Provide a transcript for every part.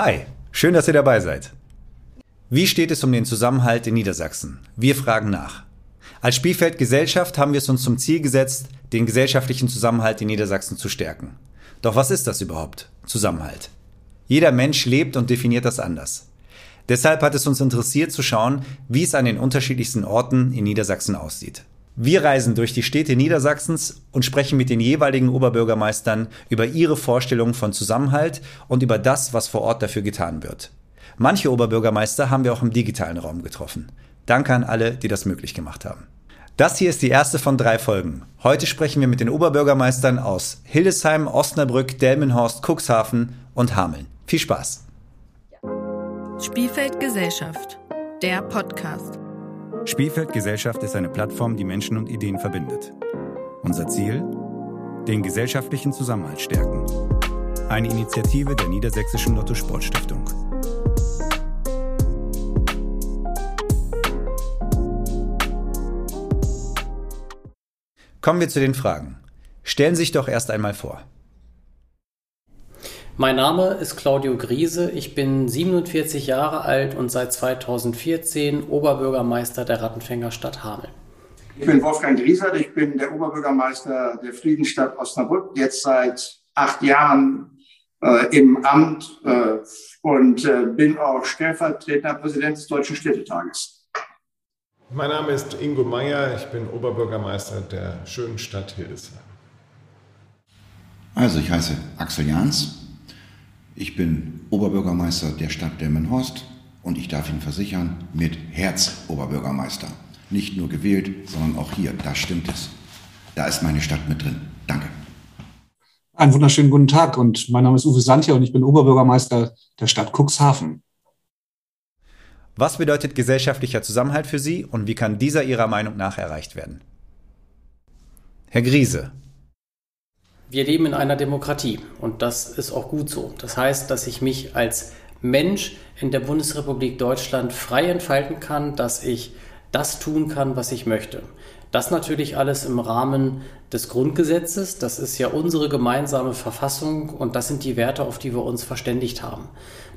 Hi, schön, dass ihr dabei seid. Wie steht es um den Zusammenhalt in Niedersachsen? Wir fragen nach. Als Spielfeld Gesellschaft haben wir es uns zum Ziel gesetzt, den gesellschaftlichen Zusammenhalt in Niedersachsen zu stärken. Doch was ist das überhaupt? Zusammenhalt. Jeder Mensch lebt und definiert das anders. Deshalb hat es uns interessiert zu schauen, wie es an den unterschiedlichsten Orten in Niedersachsen aussieht. Wir reisen durch die Städte Niedersachsens und sprechen mit den jeweiligen Oberbürgermeistern über ihre Vorstellungen von Zusammenhalt und über das, was vor Ort dafür getan wird. Manche Oberbürgermeister haben wir auch im digitalen Raum getroffen. Danke an alle, die das möglich gemacht haben. Das hier ist die erste von drei Folgen. Heute sprechen wir mit den Oberbürgermeistern aus Hildesheim, Osnabrück, Delmenhorst, Cuxhaven und Hameln. Viel Spaß! Spielfeld Gesellschaft, der Podcast. Spielfeld Gesellschaft ist eine Plattform, die Menschen und Ideen verbindet. Unser Ziel? Den gesellschaftlichen Zusammenhalt stärken. Eine Initiative der Niedersächsischen Lotto Sportstiftung. Kommen wir zu den Fragen. Stellen Sie sich doch erst einmal vor. Mein Name ist Claudio Griese, ich bin 47 Jahre alt und seit 2014 Oberbürgermeister der Rattenfänger Stadt Hameln. Ich bin Wolfgang Griesert, ich bin der Oberbürgermeister der Friedensstadt Osnabrück, jetzt seit acht Jahren äh, im Amt äh, und äh, bin auch stellvertretender Präsident des Deutschen Städtetages. Mein Name ist Ingo Meyer, ich bin Oberbürgermeister der schönen Stadt Hildesheim. Also, ich heiße Axel Jahns. Ich bin Oberbürgermeister der Stadt Delmenhorst und ich darf Ihnen versichern, mit Herz Oberbürgermeister. Nicht nur gewählt, sondern auch hier, da stimmt es. Da ist meine Stadt mit drin. Danke. Einen wunderschönen guten Tag und mein Name ist Uwe Santja und ich bin Oberbürgermeister der Stadt Cuxhaven. Was bedeutet gesellschaftlicher Zusammenhalt für Sie und wie kann dieser Ihrer Meinung nach erreicht werden? Herr Griese. Wir leben in einer Demokratie und das ist auch gut so. Das heißt, dass ich mich als Mensch in der Bundesrepublik Deutschland frei entfalten kann, dass ich das tun kann, was ich möchte. Das natürlich alles im Rahmen des Grundgesetzes. Das ist ja unsere gemeinsame Verfassung und das sind die Werte, auf die wir uns verständigt haben.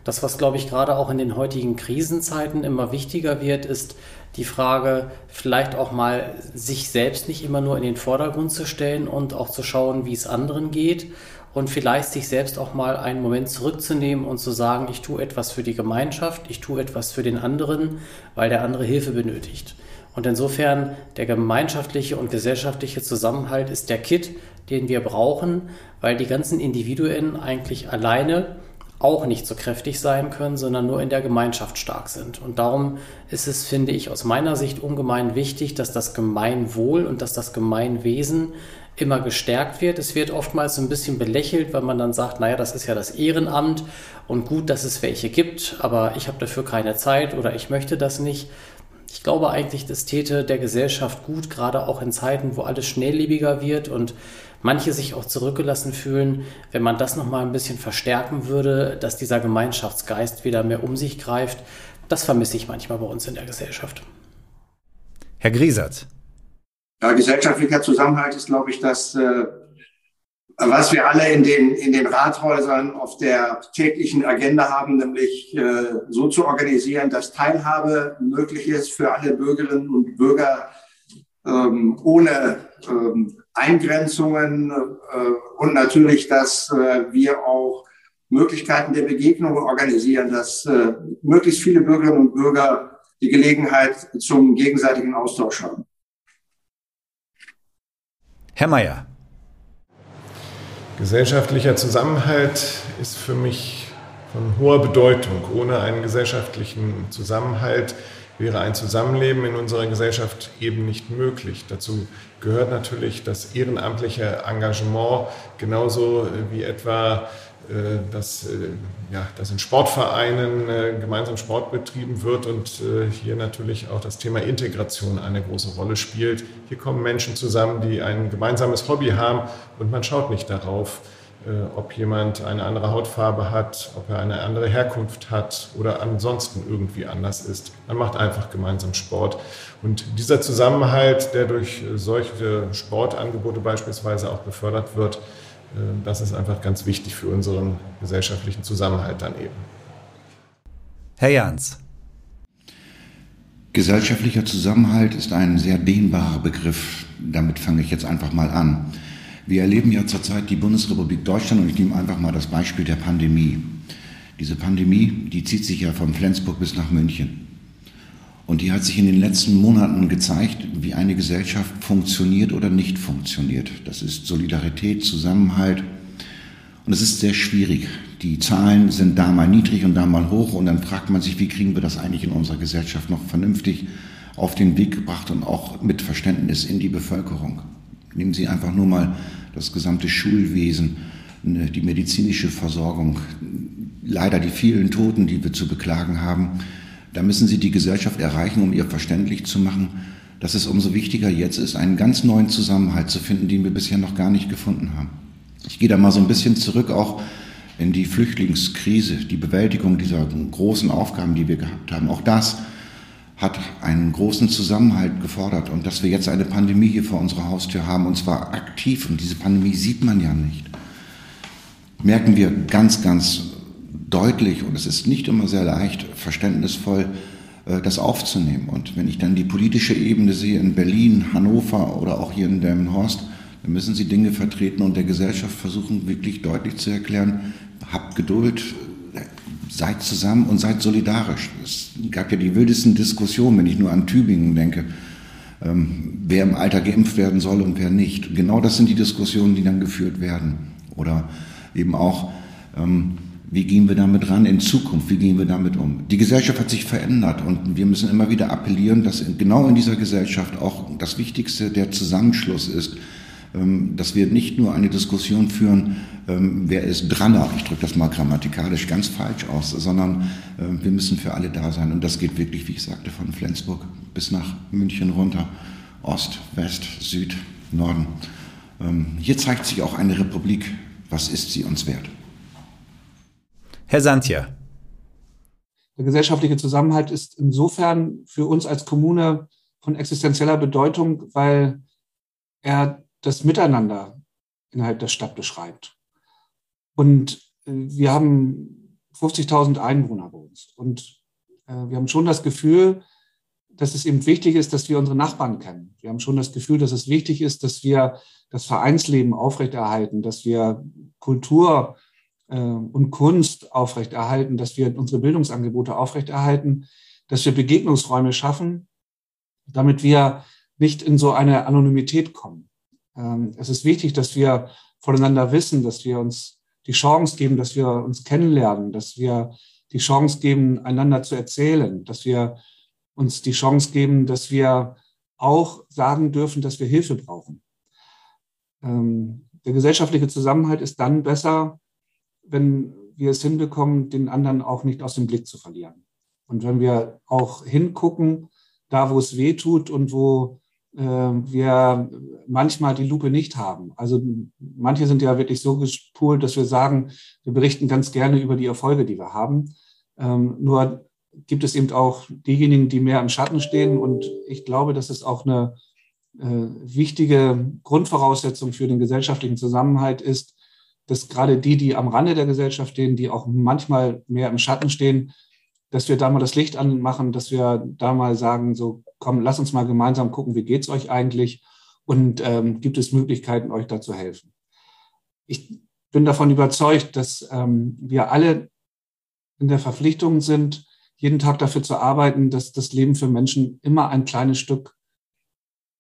Das, was, glaube ich, gerade auch in den heutigen Krisenzeiten immer wichtiger wird, ist die Frage, vielleicht auch mal sich selbst nicht immer nur in den Vordergrund zu stellen und auch zu schauen, wie es anderen geht und vielleicht sich selbst auch mal einen Moment zurückzunehmen und zu sagen, ich tue etwas für die Gemeinschaft, ich tue etwas für den anderen, weil der andere Hilfe benötigt. Und insofern der gemeinschaftliche und gesellschaftliche Zusammenhalt ist der Kit, den wir brauchen, weil die ganzen Individuen eigentlich alleine auch nicht so kräftig sein können, sondern nur in der Gemeinschaft stark sind. Und darum ist es, finde ich, aus meiner Sicht ungemein wichtig, dass das Gemeinwohl und dass das Gemeinwesen immer gestärkt wird. Es wird oftmals so ein bisschen belächelt, weil man dann sagt, naja, das ist ja das Ehrenamt und gut, dass es welche gibt, aber ich habe dafür keine Zeit oder ich möchte das nicht. Ich glaube eigentlich, das täte der Gesellschaft gut, gerade auch in Zeiten, wo alles schnelllebiger wird und manche sich auch zurückgelassen fühlen, wenn man das nochmal ein bisschen verstärken würde, dass dieser Gemeinschaftsgeist wieder mehr um sich greift. Das vermisse ich manchmal bei uns in der Gesellschaft. Herr Griesert. Ja, gesellschaftlicher Zusammenhalt ist, glaube ich, das, äh, was wir alle in den, in den Rathäusern auf der täglichen Agenda haben, nämlich äh, so zu organisieren, dass Teilhabe möglich ist für alle Bürgerinnen und Bürger ähm, ohne ähm, Eingrenzungen äh, und natürlich, dass äh, wir auch Möglichkeiten der Begegnung organisieren, dass äh, möglichst viele Bürgerinnen und Bürger die Gelegenheit zum gegenseitigen Austausch haben. Herr Mayer. Gesellschaftlicher Zusammenhalt ist für mich von hoher Bedeutung. Ohne einen gesellschaftlichen Zusammenhalt wäre ein Zusammenleben in unserer Gesellschaft eben nicht möglich. Dazu gehört natürlich das ehrenamtliche Engagement, genauso wie etwa dass, äh, ja, dass in Sportvereinen äh, gemeinsam Sport betrieben wird und hier natürlich auch das Thema Integration eine große Rolle spielt. Hier kommen Menschen zusammen, die ein gemeinsames Hobby haben und man schaut nicht darauf, äh, ob jemand eine andere Hautfarbe hat, ob er eine andere Herkunft hat oder ansonsten irgendwie anders ist. Man macht einfach gemeinsam Sport. Und dieser Zusammenhalt, der durch solche Sportangebote beispielsweise auch befördert wird, äh, das ist einfach ganz wichtig für unseren gesellschaftlichen Zusammenhalt dann eben. Herr Jans. Gesellschaftlicher Zusammenhalt ist ein sehr dehnbarer Begriff. Damit fange ich jetzt einfach mal an. Wir erleben ja zurzeit die Bundesrepublik Deutschland und ich nehme einfach mal das Beispiel der Pandemie. Diese Pandemie, die zieht sich ja von Flensburg bis nach München. Und die hat sich in den letzten Monaten gezeigt, wie eine Gesellschaft funktioniert oder nicht funktioniert. Das ist Solidarität, Zusammenhalt. Und es ist sehr schwierig. Die Zahlen sind da mal niedrig und da mal hoch. Und dann fragt man sich, wie kriegen wir das eigentlich in unserer Gesellschaft noch vernünftig auf den Weg gebracht und auch mit Verständnis in die Bevölkerung. Nehmen Sie einfach nur mal das gesamte Schulwesen, ne, die medizinische Versorgung, leider die vielen Toten, die wir zu beklagen haben. Da müssen Sie die Gesellschaft erreichen, um ihr verständlich zu machen, dass es umso wichtiger jetzt ist, einen ganz neuen Zusammenhalt zu finden, den wir bisher noch gar nicht gefunden haben. Ich gehe da mal so ein bisschen zurück auch in die Flüchtlingskrise, die Bewältigung dieser großen Aufgaben, die wir gehabt haben. Auch das hat einen großen Zusammenhalt gefordert und dass wir jetzt eine Pandemie hier vor unserer Haustür haben und zwar aktiv und diese Pandemie sieht man ja nicht, merken wir ganz, ganz deutlich und es ist nicht immer sehr leicht, verständnisvoll äh, das aufzunehmen. Und wenn ich dann die politische Ebene sehe in Berlin, Hannover oder auch hier in Delmenhorst, dann müssen sie Dinge vertreten und der Gesellschaft versuchen, wirklich deutlich zu erklären, habt Geduld, seid zusammen und seid solidarisch. Es gab ja die wildesten Diskussionen, wenn ich nur an Tübingen denke, ähm, wer im Alter geimpft werden soll und wer nicht. Genau das sind die Diskussionen, die dann geführt werden. Oder eben auch, ähm, wie gehen wir damit ran in Zukunft? Wie gehen wir damit um? Die Gesellschaft hat sich verändert und wir müssen immer wieder appellieren, dass genau in dieser Gesellschaft auch das Wichtigste der Zusammenschluss ist, ähm, dass wir nicht nur eine Diskussion führen, ähm, wer ist dranner, ich drücke das mal grammatikalisch ganz falsch aus, sondern ähm, wir müssen für alle da sein. Und das geht wirklich, wie ich sagte, von Flensburg bis nach München runter, Ost, West, Süd, Norden. Hier zeigt sich auch eine Republik. Was ist sie uns wert? Herr Santia. Der gesellschaftliche Zusammenhalt ist insofern für uns als Kommune von existenzieller Bedeutung, weil er das Miteinander innerhalb der Stadt beschreibt. Und äh, wir haben 50.000 Einwohner bei uns. Und äh, wir haben schon das Gefühl, dass es eben wichtig ist, dass wir unsere Nachbarn kennen. Wir haben schon das Gefühl, dass es wichtig ist, dass wir das Vereinsleben aufrechterhalten, dass wir Kultur und Kunst aufrechterhalten, dass wir unsere Bildungsangebote aufrechterhalten, dass wir Begegnungsräume schaffen, damit wir nicht in so eine Anonymität kommen. Ähm, es ist wichtig, dass wir voneinander wissen, dass wir uns die Chance geben, dass wir uns kennenlernen, dass wir die Chance geben, einander zu erzählen, dass wir uns die Chance geben, dass wir auch sagen dürfen, dass wir Hilfe brauchen. Ähm, der gesellschaftliche Zusammenhalt ist dann besser, wenn wir es hinbekommen, den anderen auch nicht aus dem Blick zu verlieren. Und wenn wir auch hingucken, da wo es weh tut und wo äh, wir manchmal die Lupe nicht haben. Also manche sind ja wirklich so gespult, dass wir sagen, wir berichten ganz gerne über die Erfolge, die wir haben. Ähm, nur gibt es eben auch diejenigen, die mehr im Schatten stehen. Und ich glaube, das ist auch eine äh, wichtige Grundvoraussetzung für den gesellschaftlichen Zusammenhalt ist, dass gerade die, die am Rande der Gesellschaft stehen, die auch manchmal mehr im Schatten stehen, dass wir da mal das Licht anmachen, dass wir da mal sagen, so komm, lass uns mal gemeinsam gucken, wie geht's euch eigentlich und ähm, gibt es Möglichkeiten, euch da zu helfen. Ich bin davon überzeugt, dass ähm, wir alle in der Verpflichtung sind, jeden Tag dafür zu arbeiten, dass das Leben für Menschen immer ein kleines Stück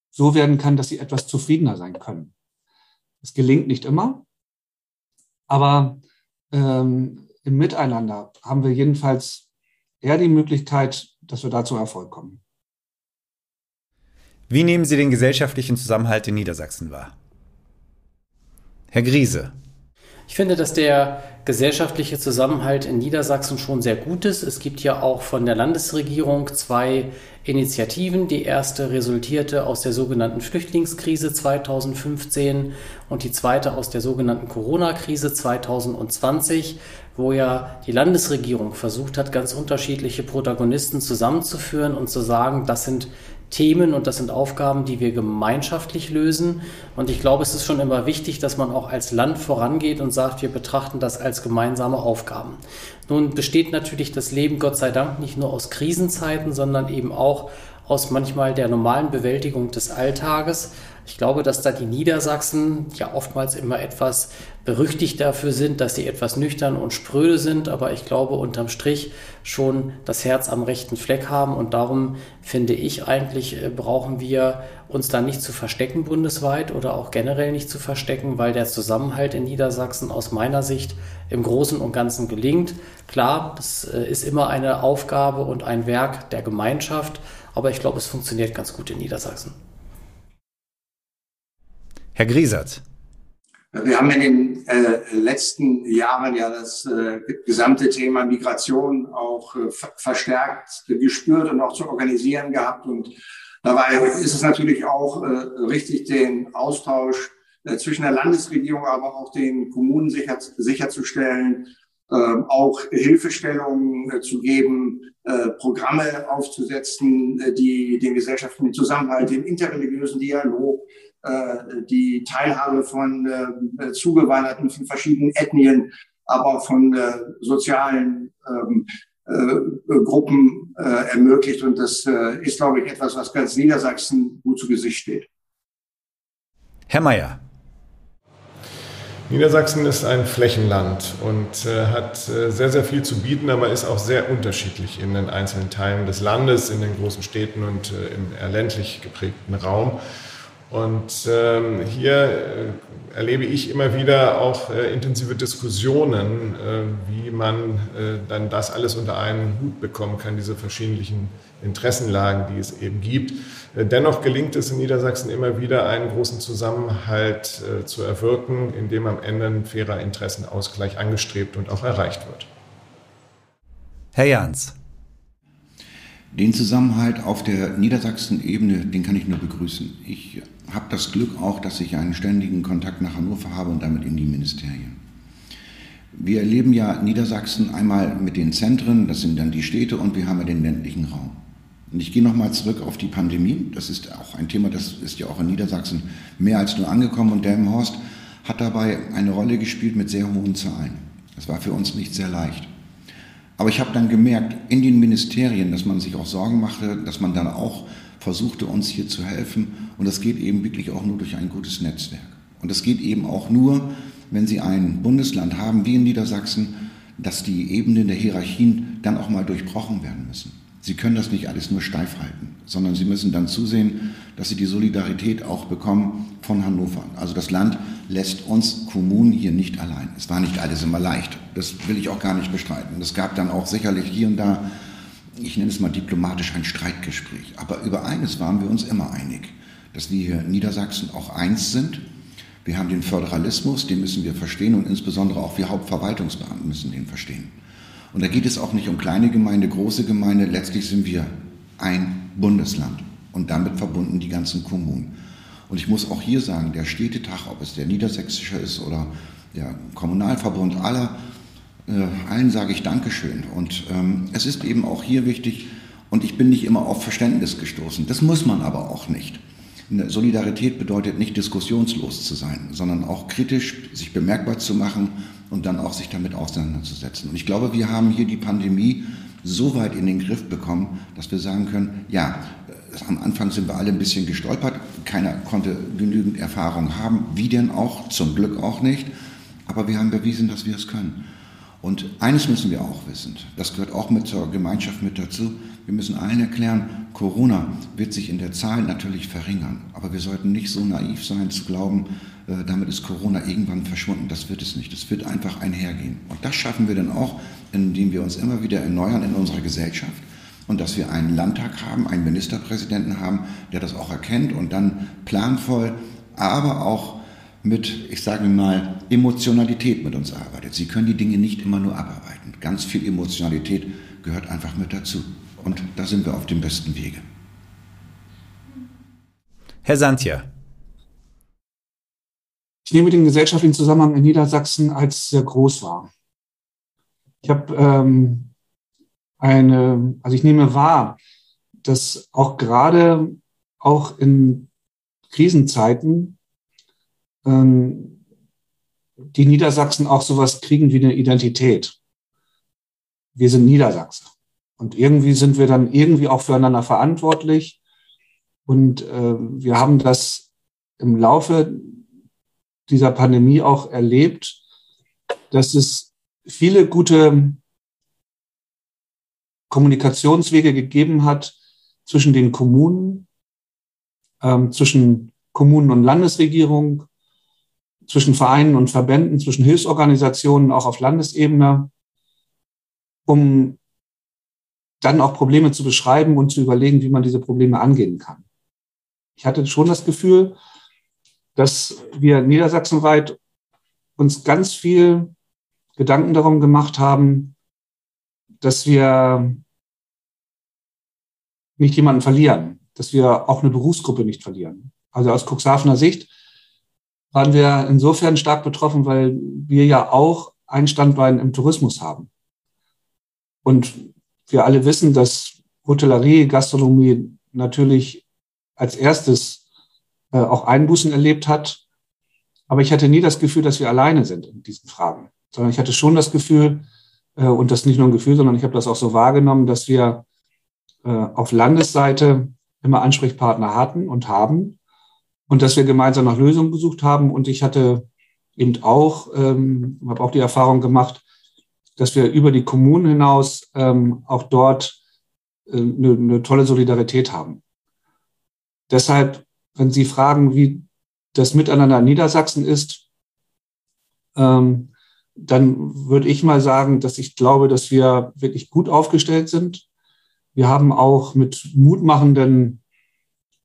so werden kann, dass sie etwas zufriedener sein können. Es gelingt nicht immer, aber ähm, im Miteinander haben wir jedenfalls eher die Möglichkeit, dass wir da zum Erfolg kommen. Wie nehmen Sie den gesellschaftlichen Zusammenhalt in Niedersachsen wahr? Herr Griese. Ich finde, dass der gesellschaftliche Zusammenhalt in Niedersachsen schon sehr gut ist. Es gibt ja auch von der Landesregierung zwei Initiativen. Die erste resultierte aus der sogenannten Flüchtlingskrise 2015 und die zweite aus der sogenannten Corona-Krise 2020 wo ja die Landesregierung versucht hat, ganz unterschiedliche Protagonisten zusammenzuführen und zu sagen, das sind Themen und das sind Aufgaben, die wir gemeinschaftlich lösen. Und ich glaube, es ist schon immer wichtig, dass man auch als Land vorangeht und sagt, wir betrachten das als gemeinsame Aufgaben. Nun besteht natürlich das Leben, Gott sei Dank, nicht nur aus Krisenzeiten, sondern eben auch aus manchmal der normalen Bewältigung des Alltages. Ich glaube, dass da die Niedersachsen ja oftmals immer etwas berüchtigt dafür sind, dass sie etwas nüchtern und spröde sind, aber ich glaube unterm Strich schon das Herz am rechten Fleck haben und darum finde ich eigentlich, äh, brauchen wir uns da nicht zu verstecken bundesweit oder auch generell nicht zu verstecken, weil der Zusammenhalt in Niedersachsen aus meiner Sicht im Großen und Ganzen gelingt. Klar, das äh, ist immer eine Aufgabe und ein Werk der Gemeinschaft, aber ich glaube, es funktioniert ganz gut in Niedersachsen. Herr Griesert. Wir haben in den äh, letzten Jahren ja das äh, gesamte Thema Migration auch äh, verstärkt gespürt und auch zu organisieren gehabt. Und dabei ist es natürlich auch äh, richtig, den Austausch äh, zwischen der Landesregierung, aber auch den Kommunen sicher, sicherzustellen, äh, auch Hilfestellungen zu geben, Programme aufzusetzen, die den gesellschaftlichen Zusammenhalt, den interreligiösen Dialog, die Teilhabe von äh, Zugewanderten von verschiedenen Ethnien, aber auch von äh, sozialen ähm, äh, Gruppen äh, ermöglicht. Und das äh, ist, glaube ich, etwas, was ganz Niedersachsen gut zu Gesicht steht. Herr Mayer. Niedersachsen ist ein Flächenland und äh, hat äh, sehr, sehr viel zu bieten, aber ist auch sehr unterschiedlich in den einzelnen Teilen des Landes, in den großen Städten und äh, im ländlich geprägten Raum. Und ähm, hier äh, erlebe ich immer wieder auch äh, intensive Diskussionen, äh, wie man äh, dann das alles unter einen Hut bekommen kann, diese verschiedenen Interessenlagen, die es eben gibt. Äh, dennoch gelingt es in Niedersachsen immer wieder, einen großen Zusammenhalt äh, zu erwirken, indem am Ende ein fairer Interessenausgleich angestrebt und auch erreicht wird. Herr Jans. Den Zusammenhalt auf der Niedersachsen-Ebene, den kann ich nur begrüßen. Ich habe das Glück auch, dass ich einen ständigen Kontakt nach Hannover habe und damit in die Ministerien. Wir erleben ja Niedersachsen einmal mit den Zentren, das sind dann die Städte, und wir haben ja den ländlichen Raum. Und ich gehe nochmal zurück auf die Pandemie. Das ist auch ein Thema, das ist ja auch in Niedersachsen mehr als nur angekommen. Und Delmenhorst hat dabei eine Rolle gespielt mit sehr hohen Zahlen. Das war für uns nicht sehr leicht. Aber ich habe dann gemerkt, in den Ministerien, dass man sich auch Sorgen machte, dass man dann auch versuchte, uns hier zu helfen. Und das geht eben wirklich auch nur durch ein gutes Netzwerk. Und das geht eben auch nur, wenn Sie ein Bundesland haben wie in Niedersachsen, dass die Ebenen der Hierarchien dann auch mal durchbrochen werden müssen. Sie können das nicht alles nur steif halten, sondern Sie müssen dann zusehen, dass Sie die Solidarität auch bekommen von Hannover. Also das Land lässt uns Kommunen hier nicht allein. Es war nicht alles immer leicht. Das will ich auch gar nicht bestreiten. Es gab dann auch sicherlich hier und da, ich nenne es mal diplomatisch, ein Streitgespräch. Aber über eines waren wir uns immer einig, dass wir hier in Niedersachsen auch eins sind. Wir haben den Föderalismus, den müssen wir verstehen und insbesondere auch wir Hauptverwaltungsbeamten müssen den verstehen. Und da geht es auch nicht um kleine Gemeinde, große Gemeinde. Letztlich sind wir ein Bundesland und damit verbunden die ganzen Kommunen. Und ich muss auch hier sagen, der Städtetag, ob es der niedersächsische ist oder der Kommunalverbund aller, äh, allen sage ich Dankeschön. Und ähm, es ist eben auch hier wichtig, und ich bin nicht immer auf Verständnis gestoßen. Das muss man aber auch nicht. Solidarität bedeutet nicht diskussionslos zu sein, sondern auch kritisch sich bemerkbar zu machen und dann auch sich damit auseinanderzusetzen. Und ich glaube, wir haben hier die Pandemie so weit in den Griff bekommen, dass wir sagen können, ja, äh, am Anfang sind wir alle ein bisschen gestolpert, keiner konnte genügend Erfahrung haben, wie denn auch, zum Glück auch nicht, aber wir haben bewiesen, dass wir es können. Und eines müssen wir auch wissen, das gehört auch mit zur Gemeinschaft mit dazu, wir müssen allen erklären, Corona wird sich in der Zahl natürlich verringern, aber wir sollten nicht so naiv sein zu glauben, damit ist Corona irgendwann verschwunden. Das wird es nicht. Es wird einfach einhergehen. Und das schaffen wir dann auch, indem wir uns immer wieder erneuern in unserer Gesellschaft und dass wir einen Landtag haben, einen Ministerpräsidenten haben, der das auch erkennt und dann planvoll, aber auch mit, ich sage mal, Emotionalität mit uns arbeitet. Sie können die Dinge nicht immer nur abarbeiten. Ganz viel Emotionalität gehört einfach mit dazu. Und da sind wir auf dem besten Wege. Herr Santja. Ich nehme den gesellschaftlichen Zusammenhang in Niedersachsen als sehr groß wahr. Ich habe ähm, eine, also ich nehme wahr, dass auch gerade auch in Krisenzeiten ähm, die Niedersachsen auch sowas kriegen wie eine Identität. Wir sind Niedersachsen. Und irgendwie sind wir dann irgendwie auch füreinander verantwortlich. Und äh, wir haben das im Laufe dieser Pandemie auch erlebt, dass es viele gute Kommunikationswege gegeben hat zwischen den Kommunen, ähm, zwischen Kommunen und Landesregierung, zwischen Vereinen und Verbänden, zwischen Hilfsorganisationen, auch auf Landesebene, um dann auch Probleme zu beschreiben und zu überlegen, wie man diese Probleme angehen kann. Ich hatte schon das Gefühl, dass wir niedersachsenweit uns ganz viel Gedanken darum gemacht haben, dass wir nicht jemanden verlieren, dass wir auch eine Berufsgruppe nicht verlieren. Also aus Cuxhavener Sicht waren wir insofern stark betroffen, weil wir ja auch ein Standbein im Tourismus haben. Und wir alle wissen, dass Hotellerie, Gastronomie natürlich als erstes äh, auch Einbußen erlebt hat. Aber ich hatte nie das Gefühl, dass wir alleine sind in diesen Fragen, sondern ich hatte schon das Gefühl, äh, und das nicht nur ein Gefühl, sondern ich habe das auch so wahrgenommen, dass wir äh, auf Landesseite immer Ansprechpartner hatten und haben und dass wir gemeinsam nach Lösungen gesucht haben. Und ich hatte eben auch, ähm, habe auch die Erfahrung gemacht, dass wir über die Kommunen hinaus ähm, auch dort eine, eine tolle Solidarität haben. Deshalb, wenn Sie fragen, wie das Miteinander in Niedersachsen ist, ähm, dann würde ich mal sagen, dass ich glaube, dass wir wirklich gut aufgestellt sind. Wir haben auch mit mutmachenden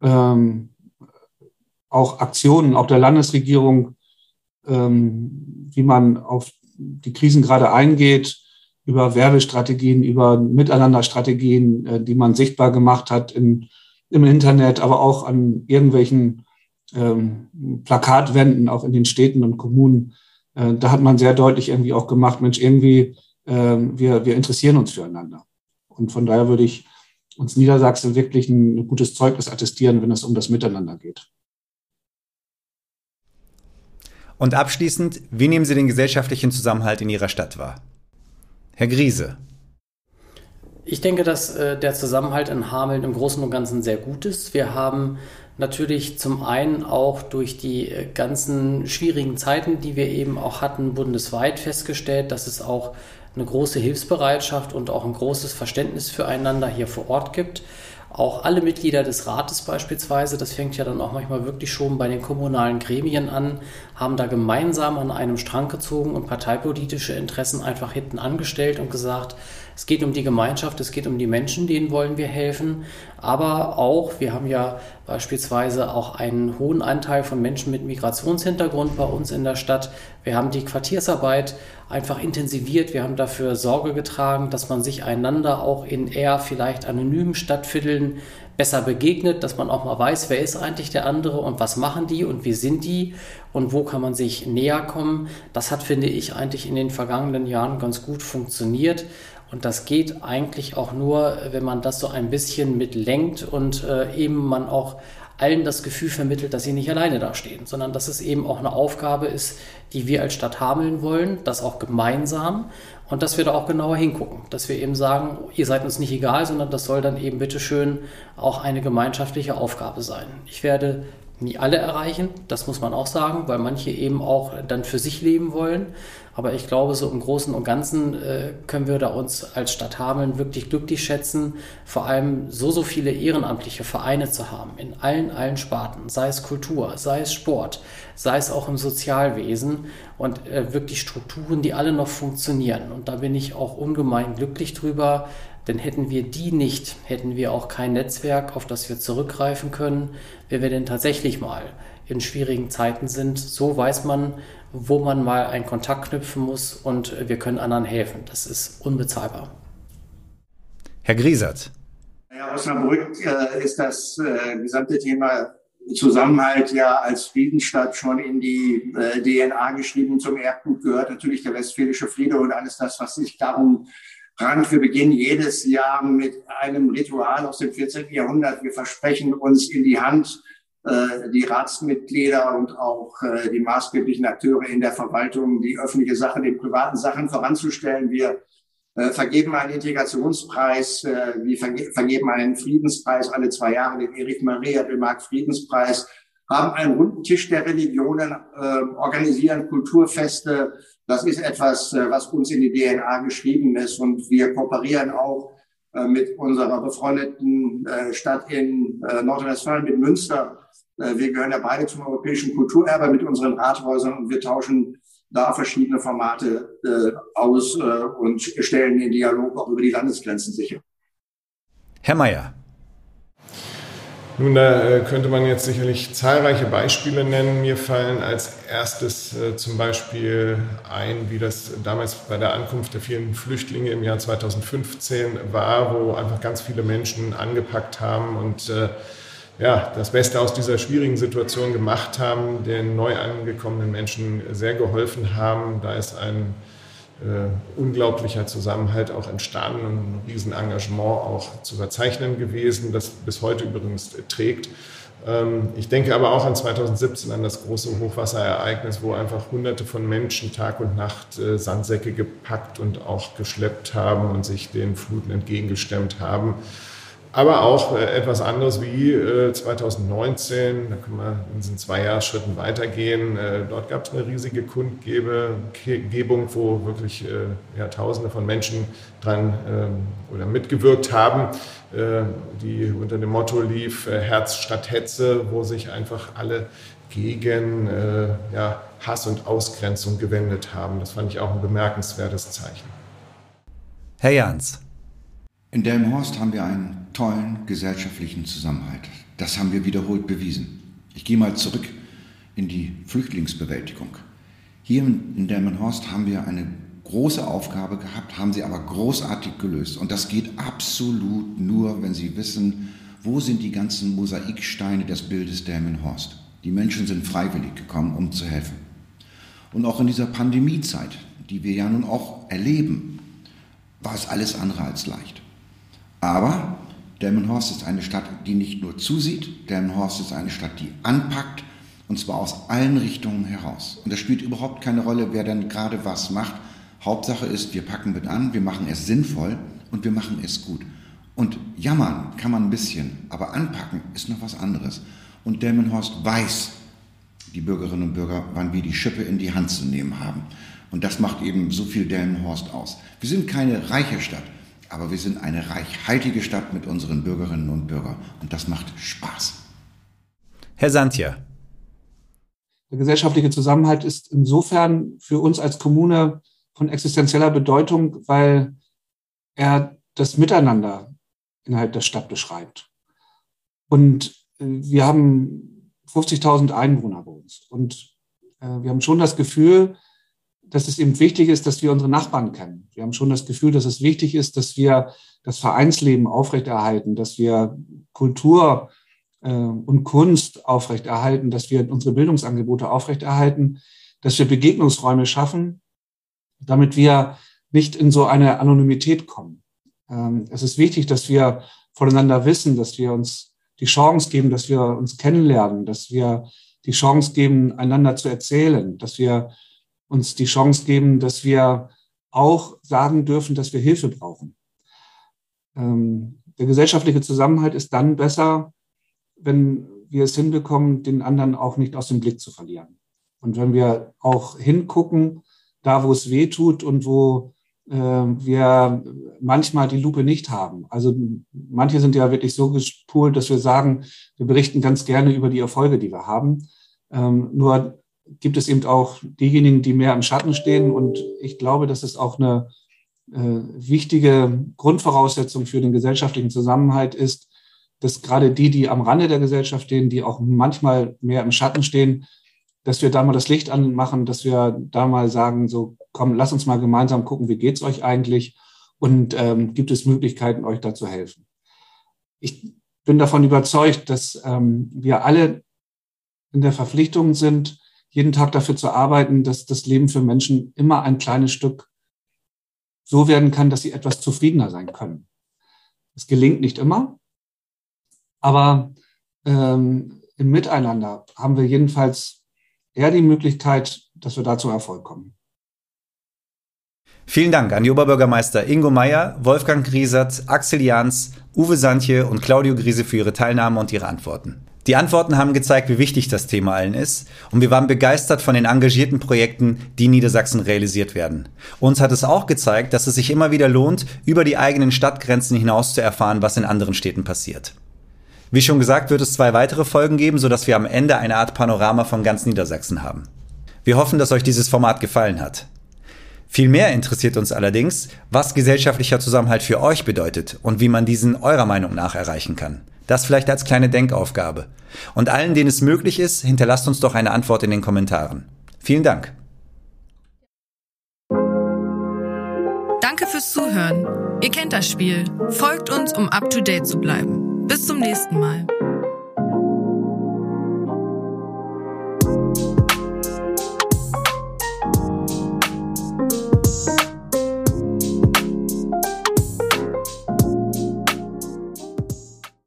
ähm, auch Aktionen, auch der Landesregierung, ähm, wie man auf die Krisen gerade eingeht, über Werbestrategien, über Miteinanderstrategien, äh, die man sichtbar gemacht hat in, im Internet, aber auch an irgendwelchen ähm, Plakatwänden, auch in den Städten und Kommunen. Äh, da hat man sehr deutlich irgendwie auch gemacht, Mensch, irgendwie, äh, wir, wir interessieren uns füreinander. Und von daher würde ich uns Niedersachsen wirklich ein, ein gutes Zeugnis attestieren, wenn es um das Miteinander geht. Und abschließend, wie nehmen Sie den gesellschaftlichen Zusammenhalt in Ihrer Stadt wahr? Herr Griese. Ich denke, dass äh, der Zusammenhalt in Hameln im Großen und Ganzen sehr gut ist. Wir haben natürlich zum einen auch durch die äh, ganzen schwierigen Zeiten, die wir eben auch hatten, bundesweit festgestellt, dass es auch eine große Hilfsbereitschaft und auch ein großes Verständnis füreinander hier vor Ort gibt. Auch alle Mitglieder des Rates beispielsweise, das fängt ja dann auch manchmal wirklich schon bei den kommunalen Gremien an, haben da gemeinsam an einem Strang gezogen und parteipolitische Interessen einfach hinten angestellt und gesagt, es geht um die Gemeinschaft, es geht um die Menschen, denen wollen wir helfen. Aber auch, wir haben ja beispielsweise auch einen hohen Anteil von Menschen mit Migrationshintergrund bei uns in der Stadt. Wir haben die Quartiersarbeit einfach intensiviert. Wir haben dafür Sorge getragen, dass man sich einander auch in eher vielleicht anonymen Stadtvierteln besser begegnet, dass man auch mal weiß, wer ist eigentlich der andere und was machen die und wie sind die und wo kann man sich näher kommen. Das hat, finde ich, eigentlich in den vergangenen Jahren ganz gut funktioniert. Und das geht eigentlich auch nur, wenn man das so ein bisschen mitlenkt und äh, eben man auch allen das Gefühl vermittelt, dass sie nicht alleine dastehen, sondern dass es eben auch eine Aufgabe ist, die wir als Stadt Hameln wollen, das auch gemeinsam und dass wir da auch genauer hingucken, dass wir eben sagen, ihr seid uns nicht egal, sondern das soll dann eben bitteschön auch eine gemeinschaftliche Aufgabe sein. Ich werde nie alle erreichen, das muss man auch sagen, weil manche eben auch dann für sich leben wollen. Aber ich glaube, so im Großen und Ganzen äh, können wir da uns als Stadt Hameln wirklich glücklich schätzen, vor allem so, so viele ehrenamtliche Vereine zu haben, in allen, allen Sparten, sei es Kultur, sei es Sport, sei es auch im Sozialwesen und äh, wirklich Strukturen, die alle noch funktionieren. Und da bin ich auch ungemein glücklich drüber, denn hätten wir die nicht, hätten wir auch kein Netzwerk, auf das wir zurückgreifen können, wenn wir denn tatsächlich mal in schwierigen Zeiten sind. So weiß man, wo man mal einen Kontakt knüpfen muss und wir können anderen helfen. Das ist unbezahlbar. Herr Griesert. Ja, Osnabrück äh, ist das äh, gesamte Thema Zusammenhalt ja als Friedensstadt schon in die äh, DNA geschrieben. Zum Erbgut gehört natürlich der westfälische Friede und alles das, was sich darum Rand. Wir beginnen jedes Jahr mit einem Ritual aus dem 14. Jahrhundert. Wir versprechen uns in die Hand, äh, die Ratsmitglieder und auch äh, die maßgeblichen Akteure in der Verwaltung, die öffentliche Sache den privaten Sachen voranzustellen. Wir äh, vergeben einen Integrationspreis, wir vergeben einen Friedenspreis alle zwei Jahre, den Erich Maria Remarque Friedenspreis, haben einen runden Tisch der Religionen, organisieren Kulturfeste, das ist etwas, äh, was uns in die DNA geschrieben ist und wir kooperieren auch äh, mit unserer befreundeten äh, Stadt in Nordrhein-Westfalen, mit Münster. Wir gehören ja beide zum europäischen Kulturerbe mit unseren Rathäusern und wir tauschen da verschiedene Formate aus und stellen den Dialog auch über die Landesgrenzen sicher. Herr Mayer, nun, da äh, könnte man jetzt sicherlich zahlreiche Beispiele nennen. Mir fallen als erstes äh, zum Beispiel ein, wie das damals bei der Ankunft der vielen Flüchtlinge im Jahr 2015 war, wo einfach ganz viele Menschen angepackt haben und äh, ja, das Beste aus dieser schwierigen Situation gemacht haben, den neu angekommenen Menschen sehr geholfen haben. Da ist ein äh, unglaublicher Zusammenhalt auch entstanden und ein Riesenengagement auch zu verzeichnen gewesen, das bis heute übrigens trägt. Ähm, ich denke aber auch an 2017, an das große Hochwasserereignis, wo einfach Hunderte von Menschen Tag und Nacht äh, Sandsäcke gepackt und auch geschleppt haben und sich den Fluten entgegengestemmt haben. Aber auch äh, etwas anderes wie 2019, äh, da können wir in zwei Jahresschritten weitergehen. Äh, dort gab es eine riesige Kundgebung, wo wirklich ja, Tausende von Menschen dran ähm, oder mitgewirkt haben, die unter dem Motto lief Herz statt Hetze, wo sich einfach alle gegen ja, Hass und Ausgrenzung gewendet haben. Das fand ich auch ein bemerkenswertes Zeichen. Herr Jans. In Delmenhorst haben wir einen tollen gesellschaftlichen Zusammenhalt. Das haben wir wiederholt bewiesen. Ich gehe mal zurück in die Flüchtlingsbewältigung. Hier in Delmenhorst haben wir eine große Aufgabe gehabt, haben sie aber großartig gelöst. Und das geht absolut nur, wenn Sie wissen, wo sind die ganzen Mosaiksteine des Bildes Delmenhorst. Die Menschen sind freiwillig gekommen, um zu helfen. Und auch in dieser Pandemiezeit, die wir ja nun auch erleben, war es alles andere als leicht. Aber Delmenhorst ist eine Stadt, die nicht nur zusieht, Delmenhorst ist eine Stadt, die anpackt, und zwar aus allen Richtungen heraus. Und es spielt überhaupt keine Rolle, wer denn gerade was macht. Hauptsache ist, wir packen mit an, wir machen es sinnvoll und wir machen es gut. Und jammern kann man ein bisschen, aber anpacken ist noch was anderes. Und Delmenhorst weiß, die Bürgerinnen und Bürger, wann wir die Schippe in die Hand zu nehmen haben. Und das macht eben so viel Delmenhorst aus. Wir sind keine reiche Stadt. Aber wir sind eine reichhaltige Stadt mit unseren Bürgerinnen und Bürgern. Und das macht Spaß. Herr Santja. Der gesellschaftliche Zusammenhalt ist insofern für uns als Kommune von existenzieller Bedeutung, weil er das Miteinander innerhalb der Stadt beschreibt. Und äh, wir haben 50.000 Einwohner bei uns. Und äh, wir haben schon das Gefühl, dass es eben wichtig ist, dass wir unsere Nachbarn kennen. Wir haben schon das Gefühl, dass es wichtig ist, dass wir das Vereinsleben aufrechterhalten, dass wir Kultur äh, und Kunst aufrechterhalten, dass wir unsere Bildungsangebote aufrechterhalten, dass wir Begegnungsräume schaffen, damit wir nicht in so eine Anonymität kommen. Ähm, es ist wichtig, dass wir voneinander wissen, dass wir uns die Chance geben, dass wir uns kennenlernen, dass wir die Chance geben, einander zu erzählen, dass wir uns die Chance geben, dass wir auch sagen dürfen, dass wir Hilfe brauchen. Ähm, der gesellschaftliche Zusammenhalt ist dann besser, wenn wir es hinbekommen, den anderen auch nicht aus dem Blick zu verlieren. Und wenn wir auch hingucken, da wo es weh tut und wo äh, wir manchmal die Lupe nicht haben. Also manche sind ja wirklich so gespult, dass wir sagen, wir berichten ganz gerne über die Erfolge, die wir haben. Ähm, nur gibt es eben auch diejenigen, die mehr im Schatten stehen. Und ich glaube, das ist auch eine äh, wichtige Grundvoraussetzung für den gesellschaftlichen Zusammenhalt ist, dass gerade die, die am Rande der Gesellschaft stehen, die auch manchmal mehr im Schatten stehen, dass wir da mal das Licht anmachen, dass wir da mal sagen, so komm, lass uns mal gemeinsam gucken, wie geht's euch eigentlich und ähm, gibt es Möglichkeiten, euch da zu helfen. Ich bin davon überzeugt, dass ähm, wir alle in der Verpflichtung sind, jeden Tag dafür zu arbeiten, dass das Leben für Menschen immer ein kleines Stück so werden kann, dass sie etwas zufriedener sein können. Es gelingt nicht immer, aber ähm, im Miteinander haben wir jedenfalls eher die Möglichkeit, dass wir da Erfolg kommen. Vielen Dank an die Oberbürgermeister Ingo Meyer, Wolfgang Griesert, Axel Jans, Uwe Santje und Claudio Griese für ihre Teilnahme und ihre Antworten. Die Antworten haben gezeigt, wie wichtig das Thema allen ist und wir waren begeistert von den engagierten Projekten, die in Niedersachsen realisiert werden. Uns hat es auch gezeigt, dass es sich immer wieder lohnt, über die eigenen Stadtgrenzen hinaus zu erfahren, was in anderen Städten passiert. Wie schon gesagt, wird es zwei weitere Folgen geben, sodass wir am Ende eine Art Panorama von ganz Niedersachsen haben. Wir hoffen, dass euch dieses Format gefallen hat. Vielmehr interessiert uns allerdings, was gesellschaftlicher Zusammenhalt für euch bedeutet und wie man diesen eurer Meinung nach erreichen kann. Das vielleicht als kleine Denkaufgabe. Und allen, denen es möglich ist, hinterlasst uns doch eine Antwort in den Kommentaren. Vielen Dank. Danke fürs Zuhören. Ihr kennt das Spiel. Folgt uns, um up to date zu bleiben. Bis zum nächsten Mal.